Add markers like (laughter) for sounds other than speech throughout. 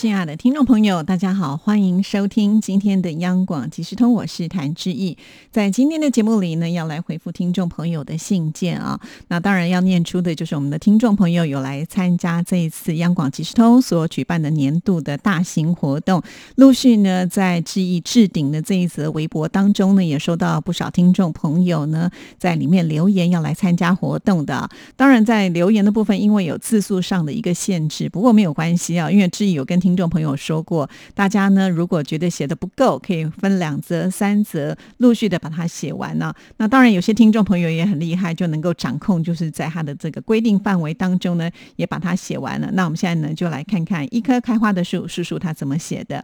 亲爱的听众朋友，大家好，欢迎收听今天的央广即时通，我是谭志毅。在今天的节目里呢，要来回复听众朋友的信件啊。那当然要念出的就是我们的听众朋友有来参加这一次央广即时通所举办的年度的大型活动。陆续呢，在志毅置顶的这一则微博当中呢，也收到不少听众朋友呢在里面留言要来参加活动的。当然，在留言的部分，因为有字数上的一个限制，不过没有关系啊，因为志毅有跟听听众朋友说过，大家呢如果觉得写的不够，可以分两则、三则，陆续的把它写完呢。那当然，有些听众朋友也很厉害，就能够掌控，就是在他的这个规定范围当中呢，也把它写完了。那我们现在呢，就来看看一棵开花的树，叔叔他怎么写的。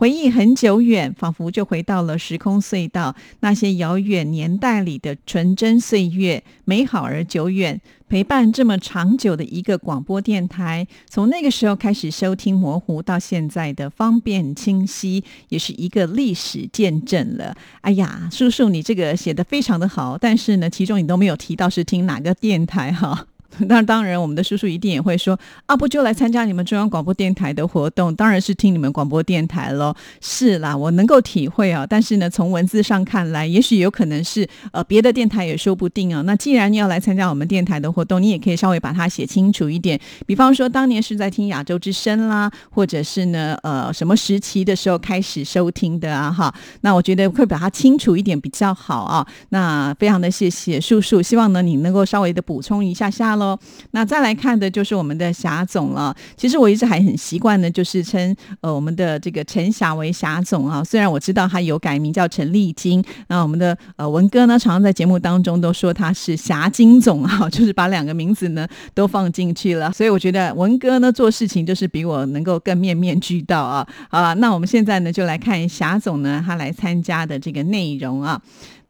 回忆很久远，仿佛就回到了时空隧道，那些遥远年代里的纯真岁月，美好而久远。陪伴这么长久的一个广播电台，从那个时候开始收听模糊，到现在的方便清晰，也是一个历史见证了。哎呀，叔叔，你这个写的非常的好，但是呢，其中你都没有提到是听哪个电台哈。(laughs) 那当然，我们的叔叔一定也会说啊，不就来参加你们中央广播电台的活动？当然是听你们广播电台喽。是啦，我能够体会啊。但是呢，从文字上看来，也许有可能是呃别的电台也说不定啊。那既然你要来参加我们电台的活动，你也可以稍微把它写清楚一点。比方说，当年是在听亚洲之声啦，或者是呢呃什么时期的时候开始收听的啊？哈，那我觉得会把它清楚一点比较好啊。那非常的谢谢叔叔，希望呢你能够稍微的补充一下下喽。那再来看的就是我们的霞总了。其实我一直还很习惯呢，就是称呃我们的这个陈霞为霞总啊。虽然我知道他有改名叫陈丽金，那我们的呃文哥呢，常常在节目当中都说他是霞金总啊，(laughs) 就是把两个名字呢都放进去了。所以我觉得文哥呢做事情就是比我能够更面面俱到啊。啊，那我们现在呢就来看霞总呢他来参加的这个内容啊。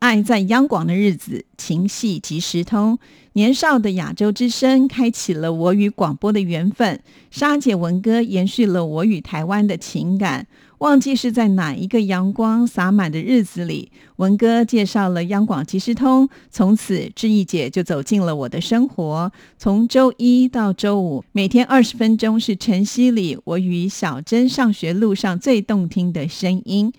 爱在央广的日子，情系即时通。年少的亚洲之声，开启了我与广播的缘分。沙姐文歌延续了我与台湾的情感。忘记是在哪一个阳光洒满的日子里，文哥介绍了央广即时通。从此，志毅姐就走进了我的生活。从周一到周五，每天二十分钟是晨曦里我与小珍上学路上最动听的声音。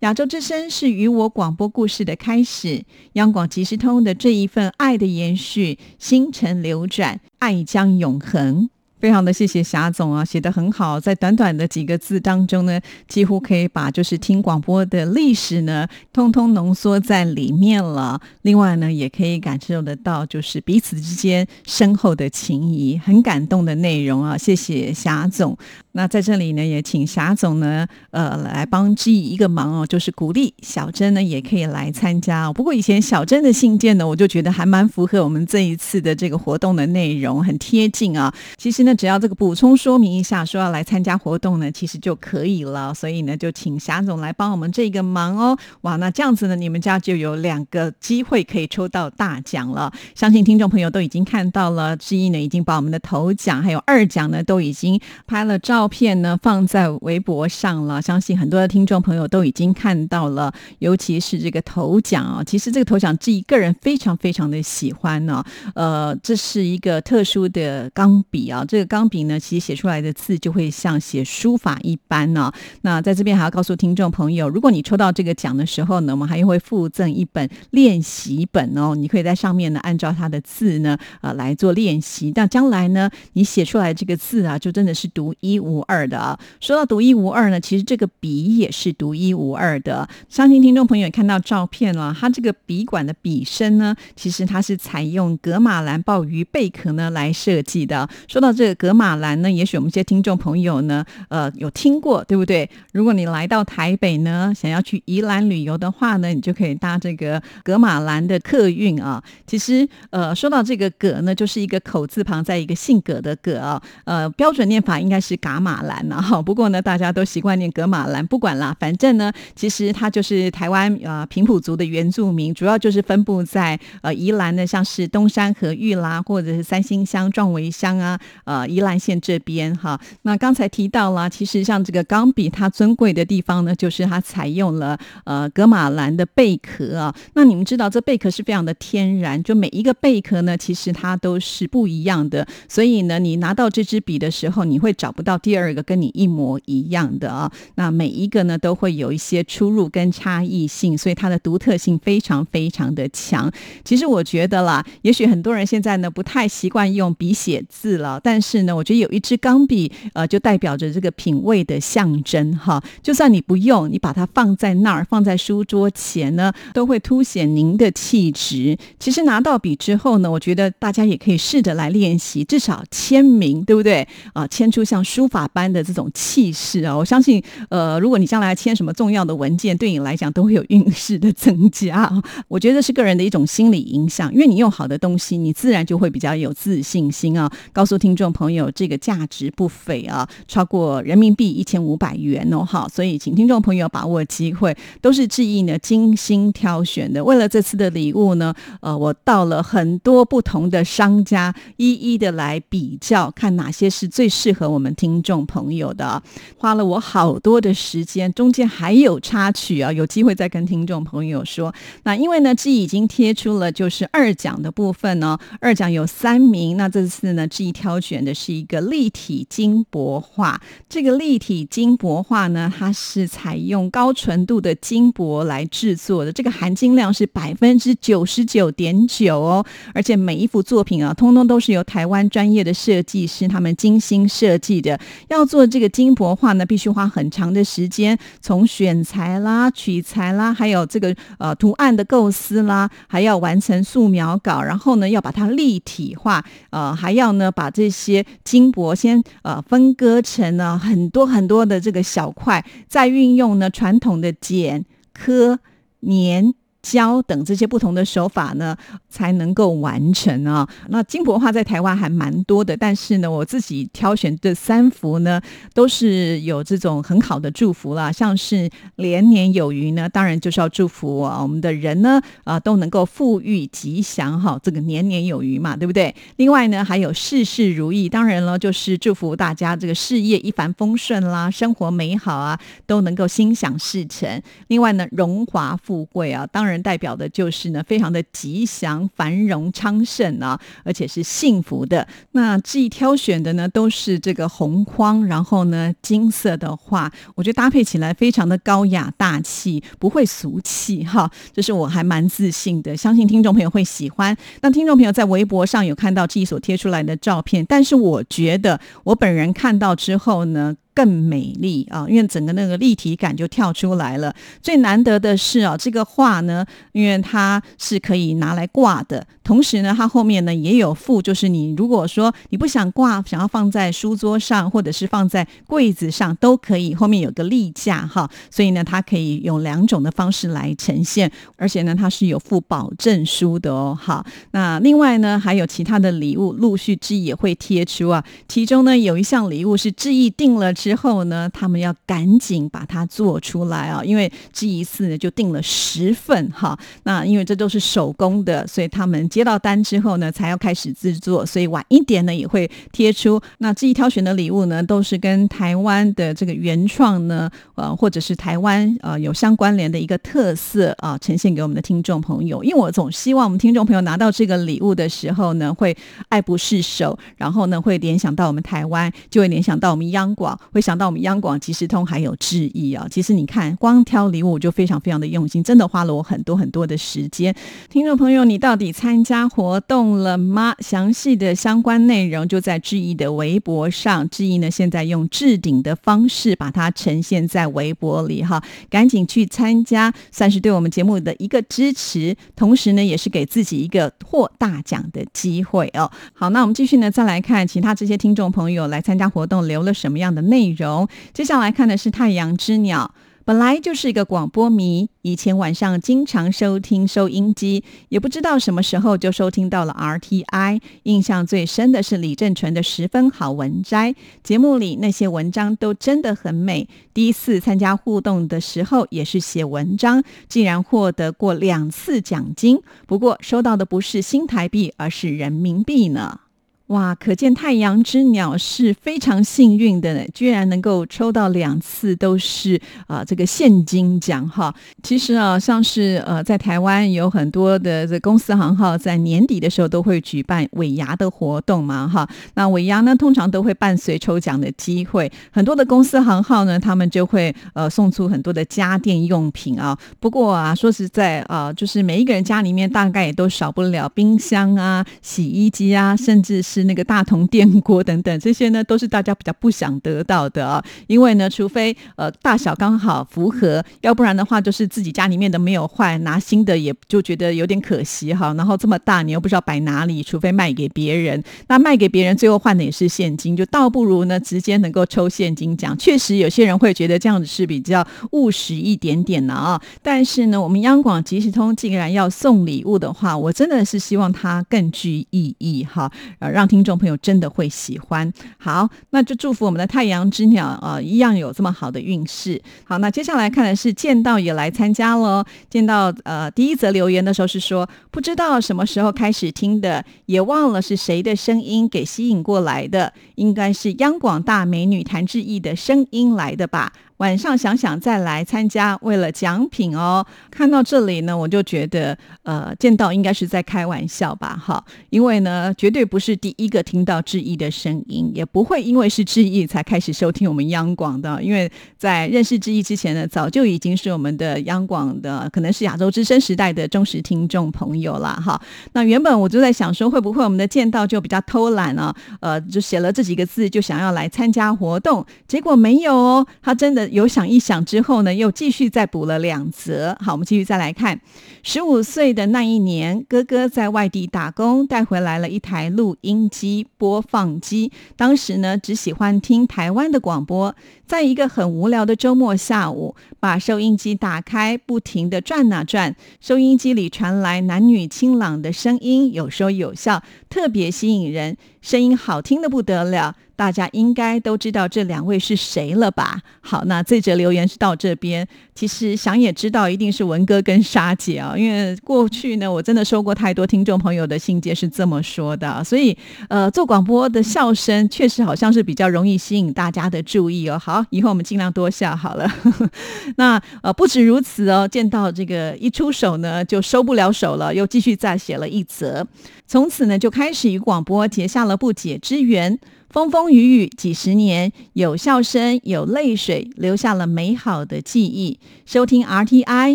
亚洲之声是与我广播故事的开始，央广即时通的这一份爱的延续，星辰流转，爱将永恒。非常的谢谢霞总啊，写的很好，在短短的几个字当中呢，几乎可以把就是听广播的历史呢，通通浓缩在里面了。另外呢，也可以感受得到就是彼此之间深厚的情谊，很感动的内容啊。谢谢霞总。那在这里呢，也请霞总呢，呃，来帮志毅一个忙哦，就是鼓励小珍呢也可以来参加。不过以前小珍的信件呢，我就觉得还蛮符合我们这一次的这个活动的内容，很贴近啊。其实。呢只要这个补充说明一下，说要来参加活动呢，其实就可以了。所以呢，就请霞总来帮我们这个忙哦。哇，那这样子呢，你们家就有两个机会可以抽到大奖了。相信听众朋友都已经看到了，之一呢已经把我们的头奖还有二奖呢都已经拍了照照片呢放在微博上了。相信很多的听众朋友都已经看到了，尤其是这个头奖啊，其实这个头奖自己个人非常非常的喜欢呢。呃，这是一个特殊的钢笔啊，这个钢笔呢，其实写出来的字就会像写书法一般呢。那在这边还要告诉听众朋友，如果你抽到这个奖的时候呢，我们还会附赠一本练习本哦。你可以在上面呢，按照它的字呢，呃，来做练习。那将来呢，你写出来这个字啊，就真的是独一无无二的啊。说到独一无二呢，其实这个笔也是独一无二的。相信听众朋友也看到照片了，它这个笔管的笔身呢，其实它是采用格马兰鲍鱼贝壳呢来设计的。说到这个。格马兰呢？也许我们一些听众朋友呢，呃，有听过，对不对？如果你来到台北呢，想要去宜兰旅游的话呢，你就可以搭这个格马兰的客运啊。其实，呃，说到这个“葛”呢，就是一个口字旁在一个姓葛的“葛”啊。呃，标准念法应该是“嘎马兰呢，哈。不过呢，大家都习惯念格玛兰，不管啦，反正呢，其实它就是台湾呃平埔族的原住民，主要就是分布在呃宜兰的，像是东山和玉啦，或者是三星乡、壮围乡啊，呃宜兰县这边哈。那刚才提到了，其实像这个钢笔，它尊贵的地方呢，就是它采用了呃格玛兰的贝壳啊。那你们知道，这贝壳是非常的天然，就每一个贝壳呢，其实它都是不一样的，所以呢，你拿到这支笔的时候，你会找不到第二个跟你一模一样的啊。那每一个呢，都会有一些出入跟差异性，所以它的独特性非常非常的强。其实我觉得啦，也许很多人现在呢不太习惯用笔写字了，但是呢，我觉得有一支钢笔，呃，就代表着这个品味的象征哈。就算你不用，你把它放在那儿，放在书桌前呢，都会凸显您的气质。其实拿到笔之后呢，我觉得大家也可以试着来练习，至少签名，对不对？啊，签出像书法法般的这种气势啊！我相信，呃，如果你将来签什么重要的文件，对你来讲都会有运势的增加。我觉得是个人的一种心理影响，因为你用好的东西，你自然就会比较有自信心啊。告诉听众朋友，这个价值不菲啊，超过人民币一千五百元哦，哈！所以请听众朋友把握机会，都是志毅呢精心挑选的。为了这次的礼物呢，呃，我到了很多不同的商家，一一的来比较，看哪些是最适合我们听众朋友的。花了我好多的时间，中间还有插曲啊，有机会再跟听众朋友说。那因为呢，志已经贴出了就是二奖的部分呢，二奖有三名。那这次呢，志挑选的是一个立体金箔画。这个立体金箔画呢，它是采用高纯度的金箔来制作的，这个含金量是百分之九十九点九哦。而且每一幅作品啊，通通都是由台湾专业的设计师他们精心设计的。要做这个金箔画呢，必须花很长的时间，从选材啦、取材啦，还有这个呃图案的构思啦，还要完成素描稿，然后呢要把它立体化，呃，还要呢把这些金箔先呃分割成呢很多很多的这个小块，再运用呢传统的剪、刻、粘。胶等这些不同的手法呢，才能够完成啊。那金箔画在台湾还蛮多的，但是呢，我自己挑选这三幅呢，都是有这种很好的祝福啦，像是连年有余呢，当然就是要祝福啊，我们的人呢啊都能够富裕吉祥哈，这个年年有余嘛，对不对？另外呢，还有事事如意，当然了，就是祝福大家这个事业一帆风顺啦，生活美好啊，都能够心想事成。另外呢，荣华富贵啊，当然。代表的就是呢，非常的吉祥、繁荣、昌盛啊，而且是幸福的。那这一挑选的呢，都是这个红框，然后呢，金色的画，我觉得搭配起来非常的高雅大气，不会俗气哈。这是我还蛮自信的，相信听众朋友会喜欢。那听众朋友在微博上有看到这一所贴出来的照片，但是我觉得我本人看到之后呢。更美丽啊，因为整个那个立体感就跳出来了。最难得的是啊，这个画呢，因为它是可以拿来挂的，同时呢，它后面呢也有附，就是你如果说你不想挂，想要放在书桌上或者是放在柜子上都可以，后面有个立架哈，所以呢，它可以用两种的方式来呈现，而且呢，它是有附保证书的哦。好，那另外呢，还有其他的礼物陆续之也会贴出啊，其中呢有一项礼物是志毅定了。之后呢，他们要赶紧把它做出来啊，因为这一次呢就订了十份哈。那因为这都是手工的，所以他们接到单之后呢，才要开始制作，所以晚一点呢也会贴出。那这一挑选的礼物呢，都是跟台湾的这个原创呢，呃，或者是台湾呃有相关联的一个特色啊，呈现给我们的听众朋友。因为我总希望我们听众朋友拿到这个礼物的时候呢，会爱不释手，然后呢会联想到我们台湾，就会联想到我们央广。会想到我们央广即时通还有致意啊！其实你看，光挑礼物我就非常非常的用心，真的花了我很多很多的时间。听众朋友，你到底参加活动了吗？详细的相关内容就在志毅的微博上。志毅呢，现在用置顶的方式把它呈现在微博里哈，赶紧去参加，算是对我们节目的一个支持，同时呢，也是给自己一个获大奖的机会哦。好，那我们继续呢，再来看其他这些听众朋友来参加活动留了什么样的。内容，接下来看的是太阳之鸟。本来就是一个广播迷，以前晚上经常收听收音机，也不知道什么时候就收听到了 RTI。印象最深的是李正淳的《十分好文摘》节目里那些文章都真的很美。第一次参加互动的时候也是写文章，竟然获得过两次奖金，不过收到的不是新台币，而是人民币呢。哇，可见太阳之鸟是非常幸运的，居然能够抽到两次都是啊这个现金奖哈。其实啊，像是呃在台湾有很多的这公司行号在年底的时候都会举办尾牙的活动嘛哈。那尾牙呢，通常都会伴随抽奖的机会，很多的公司行号呢，他们就会呃送出很多的家电用品啊。不过啊，说实在啊，就是每一个人家里面大概也都少不了冰箱啊、洗衣机啊，甚至是。是那个大同电锅 (laughs) 等等，这些呢都是大家比较不想得到的啊，因为呢，除非呃大小刚好符合，要不然的话就是自己家里面的没有坏，拿新的也就觉得有点可惜哈。然后这么大，你又不知道摆哪里，除非卖给别人，那卖给别人最后换的也是现金，就倒不如呢直接能够抽现金奖。确实有些人会觉得这样子是比较务实一点点的啊，但是呢，我们央广即时通既然要送礼物的话，我真的是希望它更具意义哈，让。听众朋友真的会喜欢，好，那就祝福我们的太阳之鸟啊，一样有这么好的运势。好，那接下来看的是见到也来参加喽。见到呃，第一则留言的时候是说，不知道什么时候开始听的，也忘了是谁的声音给吸引过来的，应该是央广大美女谭志毅的声音来的吧。晚上想想再来参加，为了奖品哦。看到这里呢，我就觉得，呃，见到应该是在开玩笑吧，哈。因为呢，绝对不是第一个听到志毅的声音，也不会因为是志毅才开始收听我们央广的。因为在认识志毅之前呢，早就已经是我们的央广的，可能是亚洲之声时代的忠实听众朋友了，哈。那原本我就在想说，会不会我们的见到就比较偷懒呢？呃，就写了这几个字，就想要来参加活动，结果没有哦，他真的。有想一想之后呢，又继续再补了两则。好，我们继续再来看。十五岁的那一年，哥哥在外地打工，带回来了一台录音机、播放机。当时呢，只喜欢听台湾的广播。在一个很无聊的周末下午，把收音机打开，不停的转啊转。收音机里传来男女清朗的声音，有说有笑，特别吸引人，声音好听的不得了。大家应该都知道这两位是谁了吧？好，那这则留言是到这边。其实想也知道，一定是文哥跟沙姐啊，因为过去呢，我真的收过太多听众朋友的信件是这么说的。所以，呃，做广播的笑声确实好像是比较容易吸引大家的注意哦。好，以后我们尽量多笑好了。(laughs) 那呃，不止如此哦，见到这个一出手呢，就收不了手了，又继续再写了一则。从此呢，就开始与广播结下了不解之缘。风风雨雨几十年，有笑声，有泪水，留下了美好的记忆。收听 RTI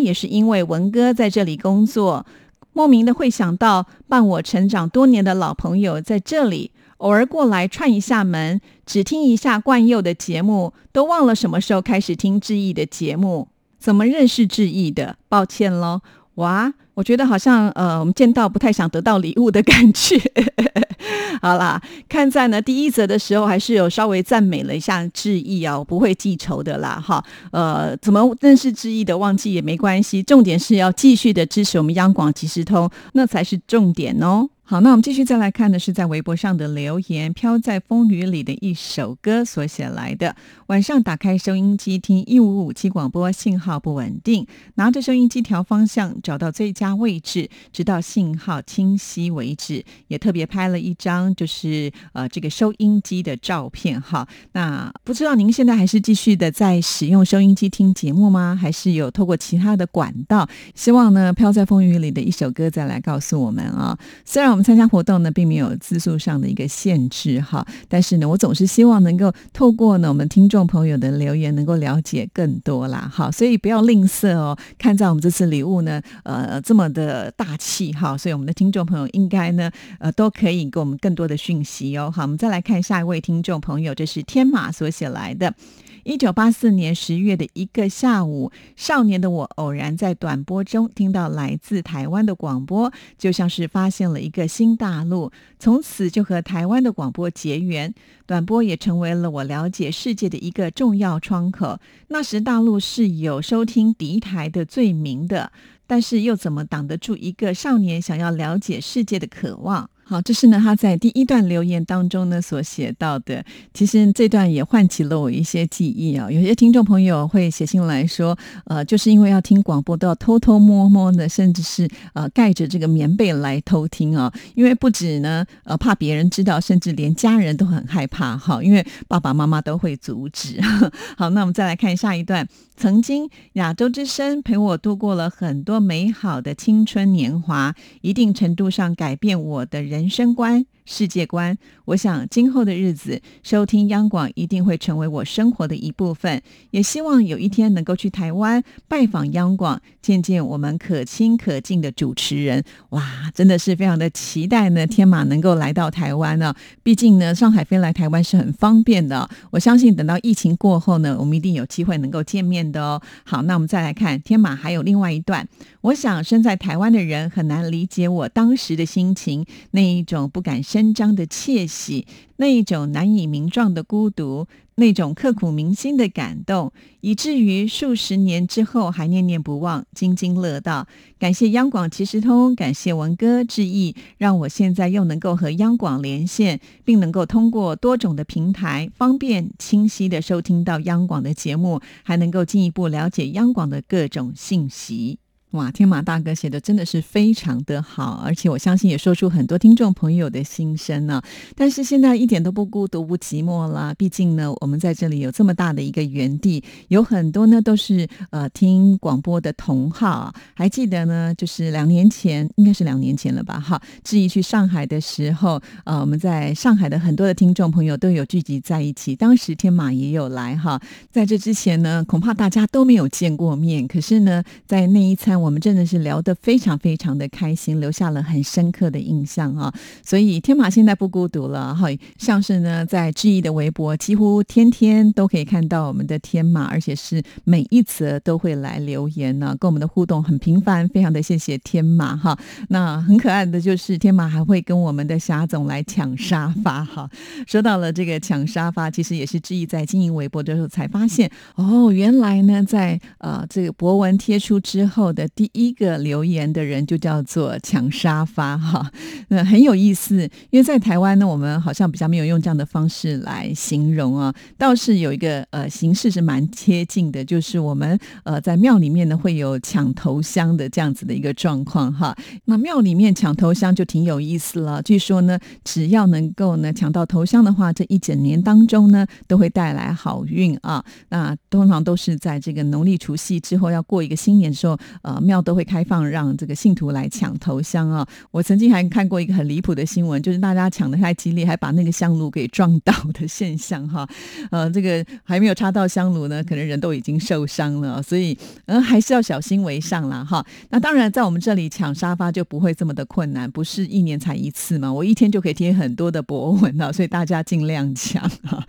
也是因为文哥在这里工作，莫名的会想到伴我成长多年的老朋友在这里，偶尔过来串一下门，只听一下冠佑的节目，都忘了什么时候开始听志毅的节目，怎么认识志毅的？抱歉喽，哇，我觉得好像呃，我们见到不太想得到礼物的感觉。(laughs) 好啦，看在呢第一则的时候，还是有稍微赞美了一下志毅啊，我不会记仇的啦，哈，呃，怎么认识志毅的忘记也没关系，重点是要继续的支持我们央广即时通，那才是重点哦。好，那我们继续再来看的是在微博上的留言，飘在风雨里的一首歌所写来的。晚上打开收音机听一五五七广播，信号不稳定，拿着收音机调方向，找到最佳位置，直到信号清晰为止。也特别拍了一张，就是呃这个收音机的照片。哈，那不知道您现在还是继续的在使用收音机听节目吗？还是有透过其他的管道？希望呢，飘在风雨里的一首歌再来告诉我们啊。虽然我们参加活动呢，并没有字数上的一个限制哈，但是呢，我总是希望能够透过呢我们听众朋友的留言，能够了解更多啦哈，所以不要吝啬哦。看在我们这次礼物呢，呃，这么的大气哈，所以我们的听众朋友应该呢，呃，都可以给我们更多的讯息哦。好，我们再来看下一位听众朋友，这是天马所写来的。一九八四年十月的一个下午，少年的我偶然在短波中听到来自台湾的广播，就像是发现了一个新大陆，从此就和台湾的广播结缘。短波也成为了我了解世界的一个重要窗口。那时大陆是有收听敌台的罪名的，但是又怎么挡得住一个少年想要了解世界的渴望？好，这是呢他在第一段留言当中呢所写到的。其实这段也唤起了我一些记忆啊。有些听众朋友会写信来说，呃，就是因为要听广播，都要偷偷摸摸的，甚至是呃盖着这个棉被来偷听啊。因为不止呢，呃，怕别人知道，甚至连家人都很害怕哈，因为爸爸妈妈都会阻止。(laughs) 好，那我们再来看下一段。曾经亚洲之声陪我度过了很多美好的青春年华，一定程度上改变我的人人生观。世界观，我想今后的日子收听央广一定会成为我生活的一部分。也希望有一天能够去台湾拜访央广，见见我们可亲可敬的主持人。哇，真的是非常的期待呢！天马能够来到台湾呢，毕竟呢，上海飞来台湾是很方便的。我相信等到疫情过后呢，我们一定有机会能够见面的哦。好，那我们再来看天马还有另外一段。我想身在台湾的人很难理解我当时的心情，那一种不敢。伸张的窃喜，那一种难以名状的孤独，那种刻骨铭心的感动，以至于数十年之后还念念不忘，津津乐道。感谢央广即时通，感谢文哥致意，让我现在又能够和央广连线，并能够通过多种的平台，方便清晰的收听到央广的节目，还能够进一步了解央广的各种信息。哇，天马大哥写的真的是非常的好，而且我相信也说出很多听众朋友的心声呢。但是现在一点都不孤独不寂寞啦，毕竟呢，我们在这里有这么大的一个园地，有很多呢都是呃听广播的同好。还记得呢，就是两年前，应该是两年前了吧？哈，志毅去上海的时候，呃，我们在上海的很多的听众朋友都有聚集在一起，当时天马也有来哈。在这之前呢，恐怕大家都没有见过面，可是呢，在那一餐。我们真的是聊得非常非常的开心，留下了很深刻的印象啊！所以天马现在不孤独了哈，像是呢在志毅的微博，几乎天天都可以看到我们的天马，而且是每一则都会来留言呢，跟我们的互动很频繁，非常的谢谢天马哈。那很可爱的就是天马还会跟我们的霞总来抢沙发哈。说到了这个抢沙发，其实也是志毅在经营微博的时候才发现哦，原来呢在呃这个博文贴出之后的。第一个留言的人就叫做抢沙发 (laughs) 哈，那很有意思，因为在台湾呢，我们好像比较没有用这样的方式来形容啊，倒是有一个呃形式是蛮贴近的，就是我们呃在庙里面呢会有抢头香的这样子的一个状况哈。那庙里面抢头香就挺有意思了，据说呢，只要能够呢抢到头香的话，这一整年当中呢都会带来好运啊。那通常都是在这个农历除夕之后要过一个新年的时候，呃。庙都会开放让这个信徒来抢头香啊！我曾经还看过一个很离谱的新闻，就是大家抢的太激烈，还把那个香炉给撞倒的现象哈。呃，这个还没有插到香炉呢，可能人都已经受伤了，所以嗯还是要小心为上啦哈。那当然，在我们这里抢沙发就不会这么的困难，不是一年才一次嘛，我一天就可以贴很多的博文了，所以大家尽量抢哈。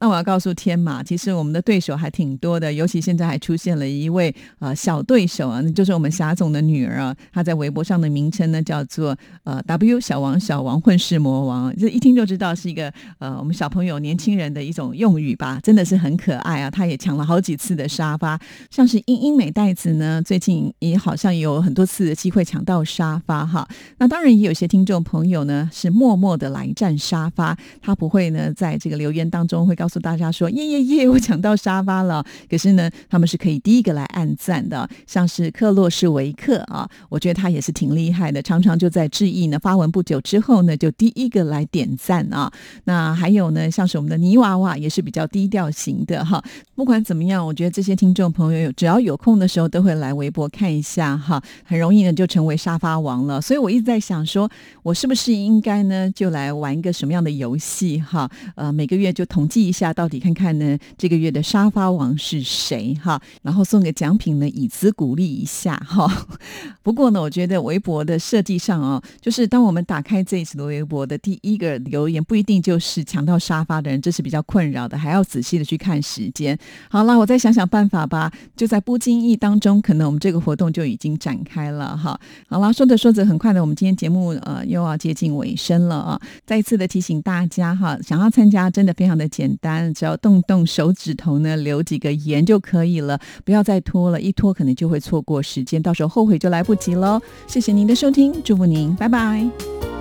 那我要告诉天马，其实我们的对手还挺多的，尤其现在还出现了一位呃小对手啊，就是。我们霞总的女儿啊，她在微博上的名称呢叫做呃 W 小王小王混世魔王，这一听就知道是一个呃我们小朋友年轻人的一种用语吧，真的是很可爱啊！她也抢了好几次的沙发，像是英英美袋子呢，最近也好像有很多次的机会抢到沙发哈。那当然也有些听众朋友呢是默默的来占沙发，他不会呢在这个留言当中会告诉大家说耶耶耶我抢到沙发了，可是呢他们是可以第一个来按赞的，像是克洛。是维克啊，我觉得他也是挺厉害的，常常就在致意呢发文不久之后呢，就第一个来点赞啊。那还有呢，像是我们的泥娃娃也是比较低调型的哈。不管怎么样，我觉得这些听众朋友有只要有空的时候都会来微博看一下哈，很容易呢就成为沙发王了。所以我一直在想说，我是不是应该呢就来玩一个什么样的游戏哈？呃，每个月就统计一下，到底看看呢这个月的沙发王是谁哈，然后送个奖品呢，以资鼓励一下。下哈。不过呢，我觉得微博的设计上哦，就是当我们打开这一次的微博的第一个留言，不一定就是抢到沙发的人，这是比较困扰的，还要仔细的去看时间。好了，我再想想办法吧。就在不经意当中，可能我们这个活动就已经展开了哈。好了，说着说着，很快的，我们今天节目呃又要接近尾声了啊。再一次的提醒大家哈，想要参加真的非常的简单，只要动动手指头呢，留几个言就可以了，不要再拖了，一拖可能就会错过时间，到时候后悔就来不及了。谢谢您的收听，祝福您，拜拜。